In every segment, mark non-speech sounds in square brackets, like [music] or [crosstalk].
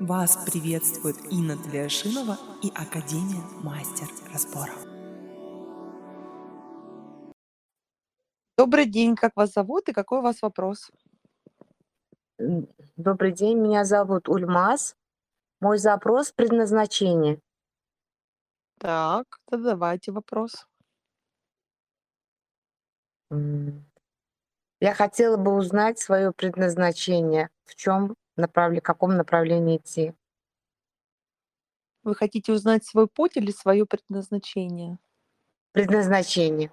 Вас приветствует Инна Тлешинова и Академия Мастер Разборов. Добрый день, как вас зовут и какой у вас вопрос? Добрый день, меня зовут Ульмаз. Мой запрос предназначение. Так, задавайте вопрос. Я хотела бы узнать свое предназначение, в чем направле, каком направлении идти. Вы хотите узнать свой путь или свое предназначение? Предназначение.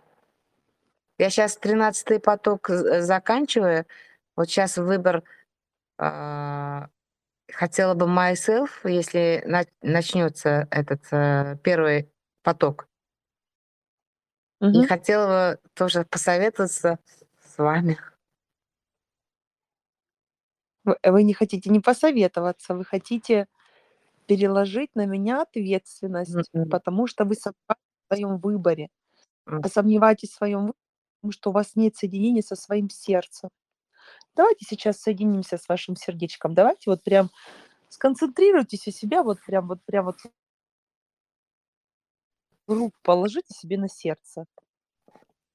Я сейчас тринадцатый поток з- заканчиваю. Вот сейчас выбор а, хотела бы myself, если на- начнется этот э, первый поток. И Мгм. хотела бы тоже посоветоваться с вами. Вы, э, вы не хотите не посоветоваться, вы хотите переложить на меня ответственность, Мгм. потому что вы сомневаетесь в своем выборе. А сомневаетесь в своем выборе, потому что у вас нет соединения со своим сердцем. Давайте сейчас соединимся с вашим сердечком. Давайте вот прям сконцентрируйтесь у себя, вот прям вот прям вот руку положите себе на сердце.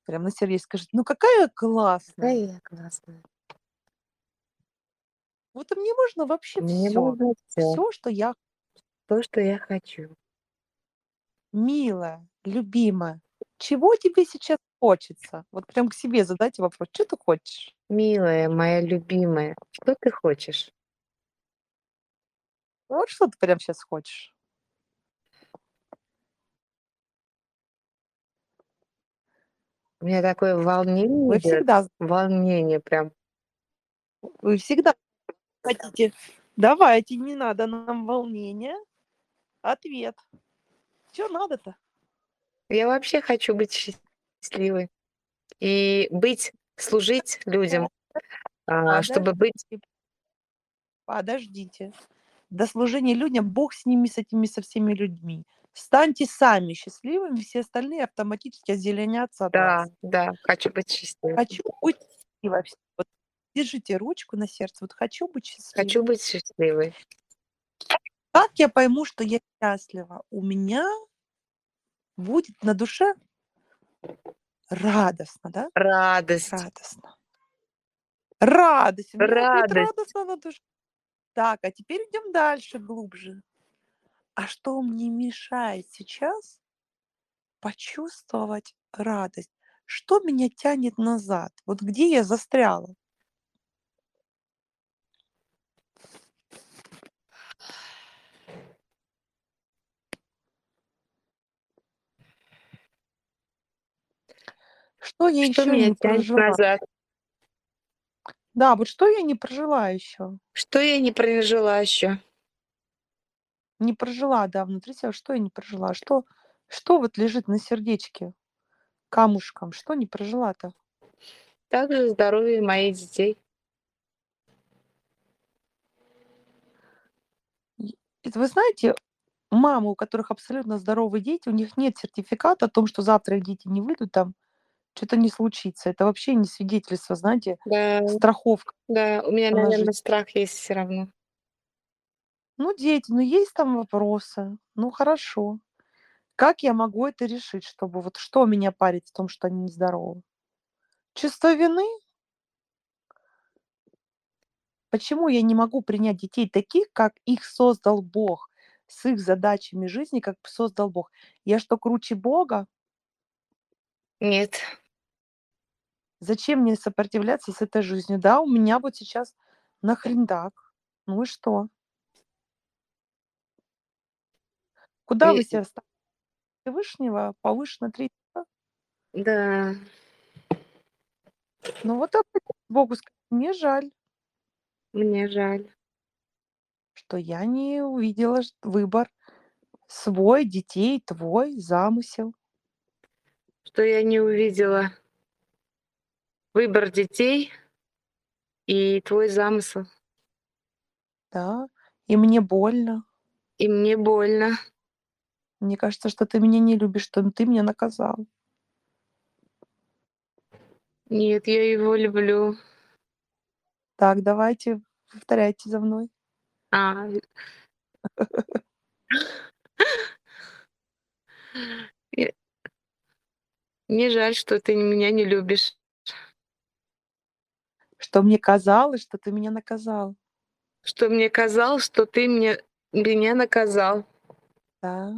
Прям на сердечко скажите, ну какая классная. Какая я классная. Вот и мне можно вообще Мне все. можно все, Все, что я то, что я хочу. милая, любимая. Чего тебе сейчас хочется? Вот прям к себе задайте вопрос. Что ты хочешь? Милая, моя любимая, что ты хочешь? Вот что ты прям сейчас хочешь? У меня такое волнение Вы идет, всегда, волнение прям. вы всегда хотите. Давайте, не надо нам волнения. Ответ. Что надо-то? Я вообще хочу быть счастливой и быть, служить людям, а, чтобы быть Подождите. Подождите. До служения людям Бог с ними, с этими, со всеми людьми. Станьте сами счастливыми, все остальные автоматически озеленятся от Да, вас. да, хочу быть счастливой. Хочу быть счастливой. Вот держите ручку на сердце. Вот хочу быть счастливой. Хочу быть счастливой. Как я пойму, что я счастлива? У меня будет на душе радостно, да? Радость. Радостно. Радость. У меня будет Радость. радостно на душе. Так, а теперь идем дальше, глубже. А что мне мешает сейчас почувствовать радость? Что меня тянет назад? Вот где я застряла? Что я Что еще меня не тянет прожила? назад? Да, вот что я не прожила еще? Что я не прожила еще? Не прожила, да, внутри себя, что я не прожила? Что, что вот лежит на сердечке камушком? Что не прожила-то? Также здоровье моих детей. Это вы знаете, мамы, у которых абсолютно здоровые дети, у них нет сертификата о том, что завтра их дети не выйдут, там что-то не случится. Это вообще не свидетельство, знаете, Да, страховка. да, у меня, на наверное, жизнь. страх есть все равно. Ну, дети, ну есть там вопросы. Ну, хорошо. Как я могу это решить, чтобы вот что меня парит в том, что они нездоровы? Чувство вины? Почему я не могу принять детей таких, как их создал Бог, с их задачами жизни, как создал Бог? Я что, круче Бога? Нет, Зачем мне сопротивляться с этой жизнью? Да, у меня вот сейчас нахрен так. Ну и что? Куда вы себя ставите? Всевышнего повыше на да, Ну вот Богу, скажите, мне жаль, мне жаль. что я не увидела выбор свой, детей, твой, замысел. что я не увидела выбор детей и твой замысел. Да, и мне больно. И мне больно. Мне кажется, что ты меня не любишь, что ты меня наказал. Нет, я его люблю. Так, давайте, повторяйте за мной. А. [laughs] Мне жаль, что ты меня не любишь. Что мне казалось, что ты меня наказал. Что мне казалось, что ты мне меня наказал. Да.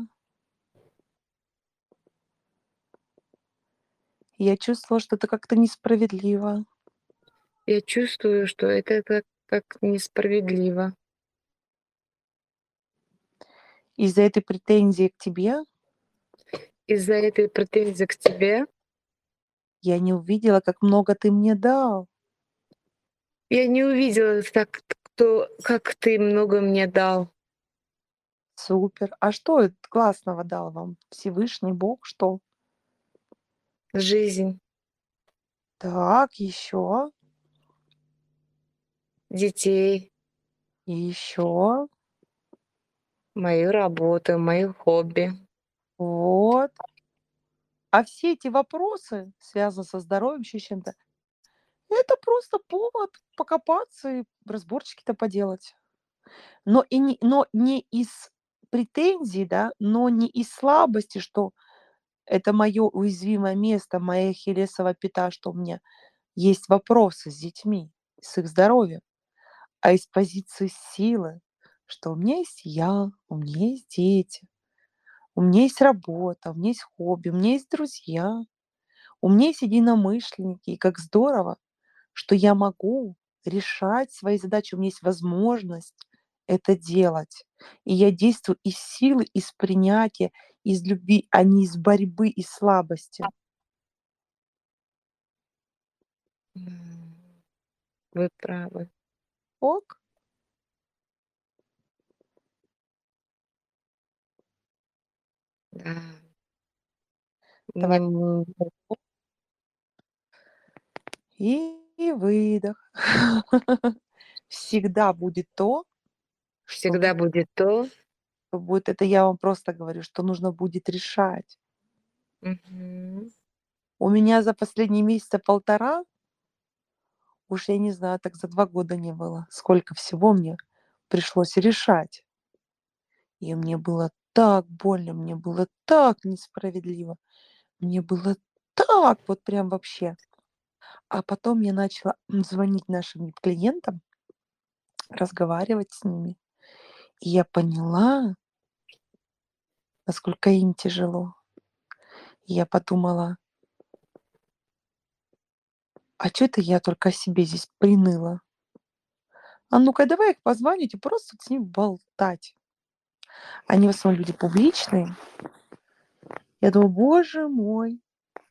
Я чувствовала, что это как-то несправедливо. Я чувствую, что это как как несправедливо. Из-за этой претензии к тебе Из-за этой претензии к тебе я не увидела, как много ты мне дал. Я не увидела так, кто как ты много мне дал. Супер. А что это классного дал вам Всевышний Бог? Что? Жизнь, Так, еще, детей, и еще. мою работу, мои хобби. Вот. А все эти вопросы, связанные со здоровьем, еще чем-то, это просто повод покопаться и разборчики-то поделать. Но, и не, но не из претензий, да, но не из слабости, что это мое уязвимое место, моя хилесова пята, что у меня есть вопросы с детьми, с их здоровьем, а из позиции силы, что у меня есть я, у меня есть дети, у меня есть работа, у меня есть хобби, у меня есть друзья, у меня есть единомышленники. И как здорово, что я могу решать свои задачи, у меня есть возможность это делать. И я действую из силы, из принятия, из любви, а не из борьбы и слабости. Вы правы. Ок? Да. Давай. М, И выдох. [laughs] Всегда будет то, что всегда вы- будет то. что будет. Это я вам просто говорю, что нужно будет решать. Мгм. У меня за последние месяца полтора, уж я не знаю, так за два года не было, сколько всего мне пришлось решать. И мне было так больно, мне было так несправедливо, мне было так вот прям вообще. А потом я начала звонить нашим клиентам, разговаривать с ними. И я поняла, насколько им тяжело. И я подумала, а что это я только о себе здесь приныла? А ну-ка, давай их позвонить и просто с ним болтать. Они в основном люди публичные. Я думаю, боже мой,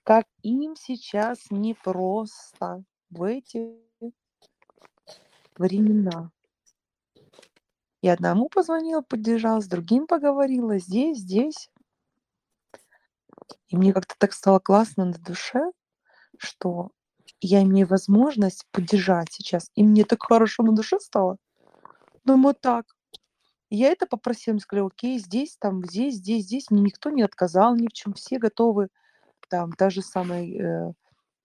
как им сейчас непросто в эти времена. И одному позвонила, поддержала, с другим поговорила, здесь, здесь. И мне как-то так стало классно на душе, что я имею возможность поддержать сейчас. И мне так хорошо на душе стало. Думаю, так. Я это попросила, мне сказали, окей, здесь, там, здесь, здесь, здесь. Мне никто не отказал ни в чем. Все готовы. Там, та же самая... э,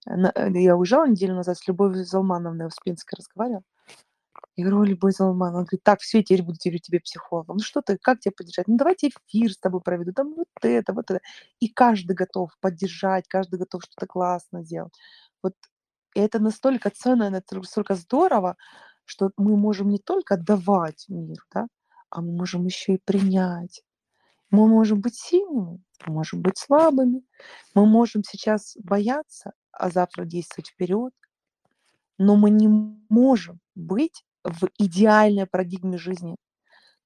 э, я уезжала неделю назад с Любовью Залмановной в Успенской разговаривала. Я говорю, «Ой, Любовь Залмановна, она говорит, так, все, я теперь буду теперь тебе психологом. Ну что ты, как тебя поддержать? Ну давайте эфир с тобой проведу, там вот это, вот это. И каждый готов поддержать, каждый готов что-то классно сделать. Вот и это настолько ценно, это настолько здорово, что мы можем не только давать мир, да, а мы можем еще и принять. Мы можем быть сильными, мы можем быть слабыми, мы можем сейчас бояться, а завтра действовать вперед, но мы не можем быть в идеальной парадигме жизни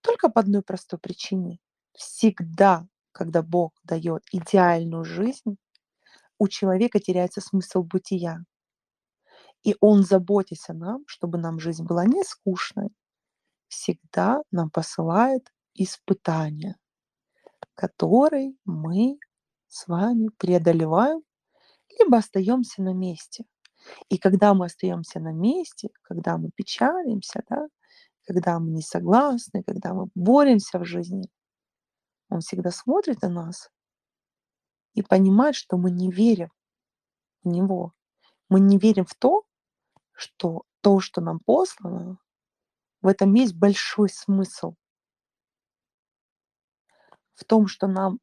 только по одной простой причине. Всегда, когда Бог дает идеальную жизнь, у человека теряется смысл бытия. И Он, заботясь о нам, чтобы нам жизнь была не скучной, всегда нам посылает испытания, которые мы с вами преодолеваем, либо остаемся на месте. И когда мы остаемся на месте, когда мы печалимся, да, когда мы не согласны, когда мы боремся в жизни, он всегда смотрит на нас и понимает, что мы не верим в него. Мы не верим в то, что то, что нам послано, в этом есть большой смысл. В том, что нам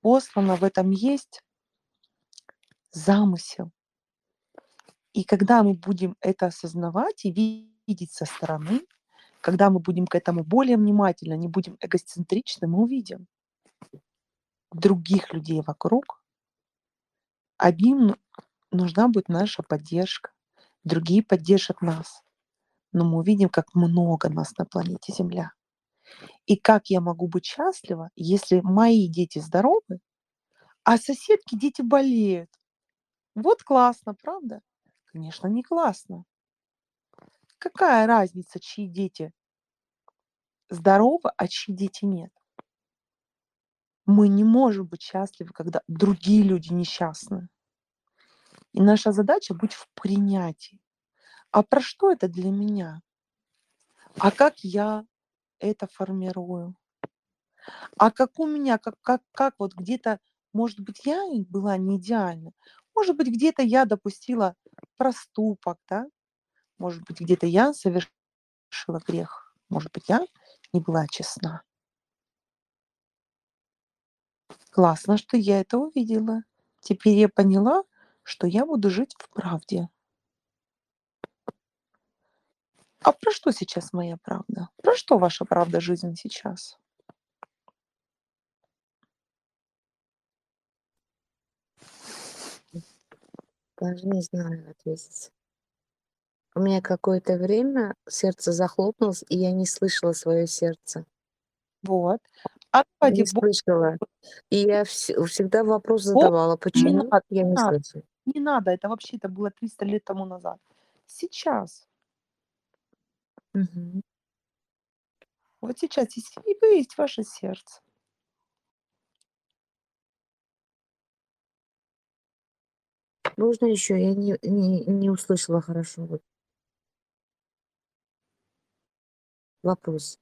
послано, в этом есть замысел. И когда мы будем это осознавать и видеть со стороны, когда мы будем к этому более внимательно, не будем эгоцентричны, мы увидим других людей вокруг. Одним нужна будет наша поддержка, другие поддержат нас. Но мы увидим, как много нас на планете Земля. И как я могу быть счастлива, если мои дети здоровы, а соседки дети болеют. Вот классно, правда? Конечно, не классно. Какая разница, чьи дети здоровы, а чьи дети нет? Мы не можем быть счастливы, когда другие люди несчастны. И наша задача быть в принятии. А про что это для меня? А как я это формирую? А как у меня, как, как, как вот где-то, может быть, я была не идеальна, может быть, где-то я допустила проступок, да? Может быть, где-то я совершила грех. Может быть, я не была честна. Классно, что я это увидела. Теперь я поняла, что я буду жить в правде. А про что сейчас моя правда? Про что ваша правда жизни сейчас? Даже не знаю ответить. У меня какое-то время сердце захлопнулось, и я не слышала свое сердце. Вот. Ради Не слышала. И я вс- всегда вопрос задавала, не почему надо, я не не слышу. не надо. Это вообще это было 300 лет тому назад. Сейчас. Мгм. Вот сейчас есть, и вы есть ваше сердце. Можно еще? Я не, не, не услышала хорошо. Вот. Вопрос.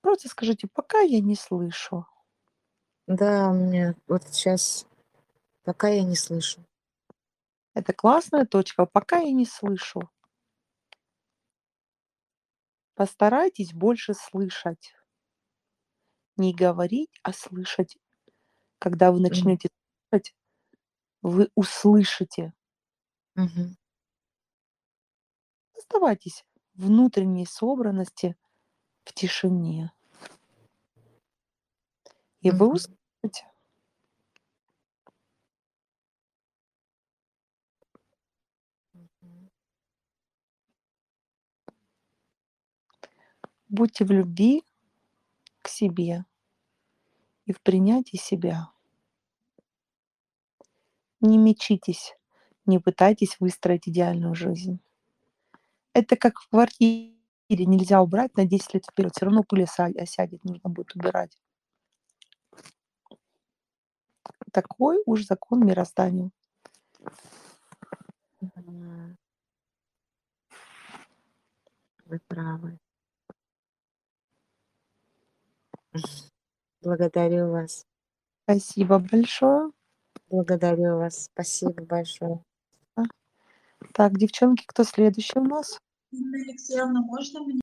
Просто скажите, пока я не слышу. Да, у меня вот сейчас, пока я не слышу. Это классная точка. Пока я не слышу. Постарайтесь больше слышать. Не говорить, а слышать. Когда вы начнете слышать, вы услышите. мгм. Оставайтесь внутренней собранности, в тишине. И вы услышите. Будьте в любви к себе и в принятии себя. Не мечитесь, не пытайтесь выстроить идеальную жизнь. Это как в квартире нельзя убрать на 10 лет вперед. Все равно пыль осядет, нужно будет убирать. Такой уж закон мироздания. Да. Вы правы. Благодарю вас. Спасибо большое. Благодарю вас. Спасибо большое. Так, девчонки, кто следующий у нас? Алексеевна, можно мне?